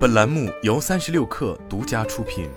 本栏目由三十六氪独家出品。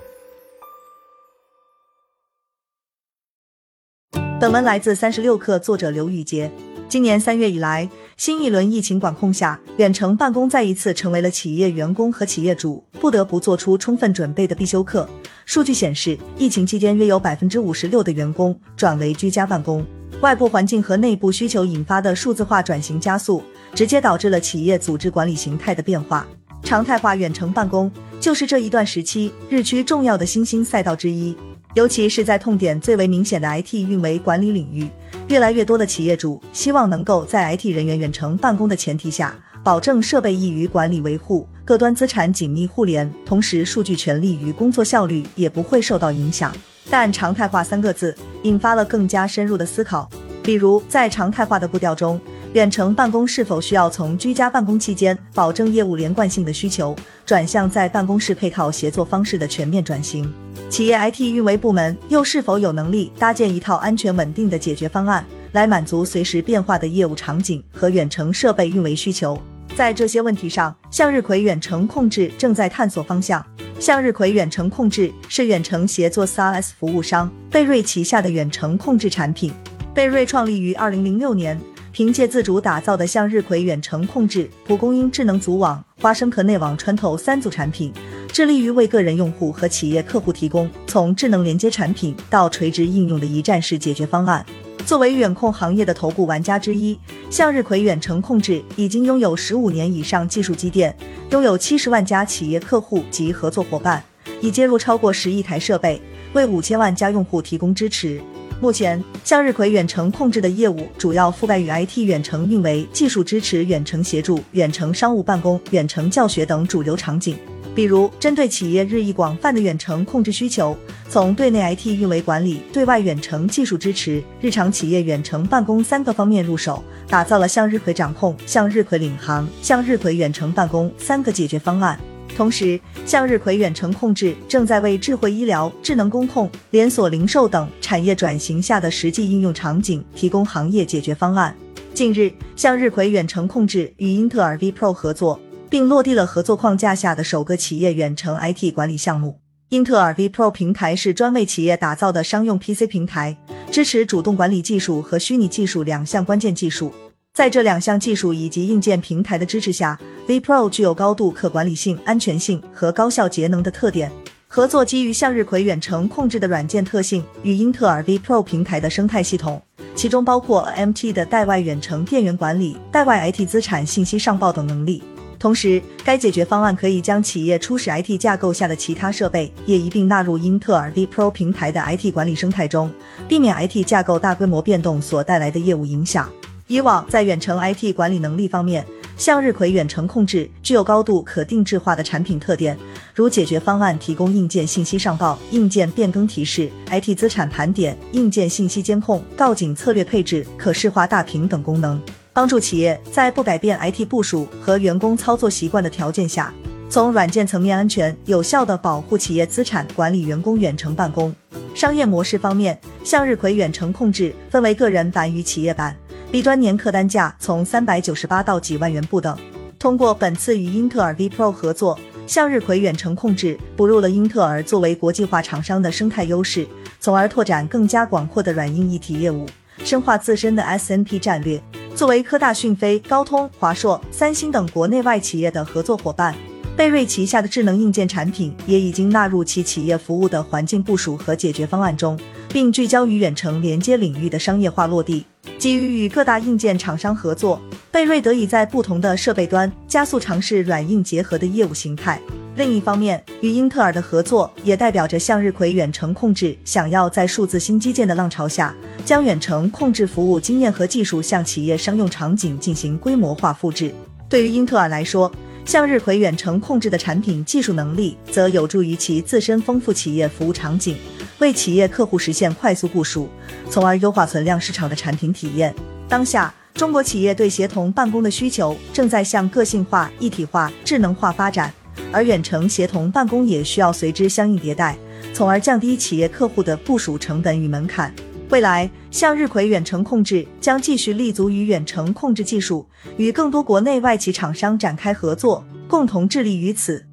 本文来自三十六氪，作者刘宇杰。今年三月以来，新一轮疫情管控下，远程办公再一次成为了企业员工和企业主不得不做出充分准备的必修课。数据显示，疫情期间约有百分之五十六的员工转为居家办公。外部环境和内部需求引发的数字化转型加速，直接导致了企业组织管理形态的变化。常态化远程办公就是这一段时期日趋重要的新兴赛道之一。尤其是在痛点最为明显的 IT 运维管理领域，越来越多的企业主希望能够在 IT 人员远程办公的前提下，保证设备易于管理维护，各端资产紧密互联，同时数据权利与工作效率也不会受到影响。但常态化三个字引发了更加深入的思考，比如在常态化的步调中。远程办公是否需要从居家办公期间保证业务连贯性的需求，转向在办公室配套协作方式的全面转型？企业 IT 运维部门又是否有能力搭建一套安全稳定的解决方案，来满足随时变化的业务场景和远程设备运维需求？在这些问题上，向日葵远程控制正在探索方向。向日葵远程控制是远程协作 SaaS 服务商贝瑞旗下的远程控制产品。贝瑞创立于二零零六年。凭借自主打造的向日葵远程控制、蒲公英智能组网、花生壳内网穿透三组产品，致力于为个人用户和企业客户提供从智能连接产品到垂直应用的一站式解决方案。作为远控行业的头部玩家之一，向日葵远程控制已经拥有十五年以上技术积淀，拥有七十万家企业客户及合作伙伴，已接入超过十亿台设备，为五千万家用户提供支持。目前，向日葵远程控制的业务主要覆盖与 IT 远程运维、技术支持、远程协助、远程商务办公、远程教学等主流场景。比如，针对企业日益广泛的远程控制需求，从对内 IT 运维管理、对外远程技术支持、日常企业远程办公三个方面入手，打造了向日葵掌控、向日葵领航、向日葵远程办公三个解决方案。同时，向日葵远程控制正在为智慧医疗、智能工控、连锁零售等产业转型下的实际应用场景提供行业解决方案。近日，向日葵远程控制与英特尔 V Pro 合作，并落地了合作框架下的首个企业远程 IT 管理项目。英特尔 V Pro 平台是专为企业打造的商用 PC 平台，支持主动管理技术和虚拟技术两项关键技术。在这两项技术以及硬件平台的支持下，V Pro 具有高度可管理性、安全性和高效节能的特点。合作基于向日葵远程控制的软件特性与英特尔 V Pro 平台的生态系统，其中包括 MT 的代外远程电源管理、代外 IT 资产信息上报等能力。同时，该解决方案可以将企业初始 IT 架构下的其他设备也一并纳入英特尔 V Pro 平台的 IT 管理生态中，避免 IT 架构大规模变动所带来的业务影响。以往在远程 IT 管理能力方面，向日葵远程控制具有高度可定制化的产品特点，如解决方案提供硬件信息上报、硬件变更提示、IT 资产盘点、硬件信息监控、告警策略配置、可视化大屏等功能，帮助企业在不改变 IT 部署和员工操作习惯的条件下，从软件层面安全有效地保护企业资产，管理员工远程办公。商业模式方面，向日葵远程控制分为个人版与企业版。B 端年客单价从三百九十八到几万元不等。通过本次与英特尔 V Pro 合作，向日葵远程控制补入了英特尔作为国际化厂商的生态优势，从而拓展更加广阔的软硬一体业务，深化自身的 SNP 战略。作为科大讯飞、高通、华硕、三星等国内外企业的合作伙伴，贝瑞旗下的智能硬件产品也已经纳入其企业服务的环境部署和解决方案中，并聚焦于远程连接领域的商业化落地。基于与各大硬件厂商合作，贝瑞得以在不同的设备端加速尝试软硬结合的业务形态。另一方面，与英特尔的合作也代表着向日葵远程控制想要在数字新基建的浪潮下，将远程控制服务经验和技术向企业商用场景进行规模化复制。对于英特尔来说，向日葵远程控制的产品技术能力，则有助于其自身丰富企业服务场景。为企业客户实现快速部署，从而优化存量市场的产品体验。当下，中国企业对协同办公的需求正在向个性化、一体化、智能化发展，而远程协同办公也需要随之相应迭代，从而降低企业客户的部署成本与门槛。未来，向日葵远程控制将继续立足于远程控制技术，与更多国内外企厂商展开合作，共同致力于此。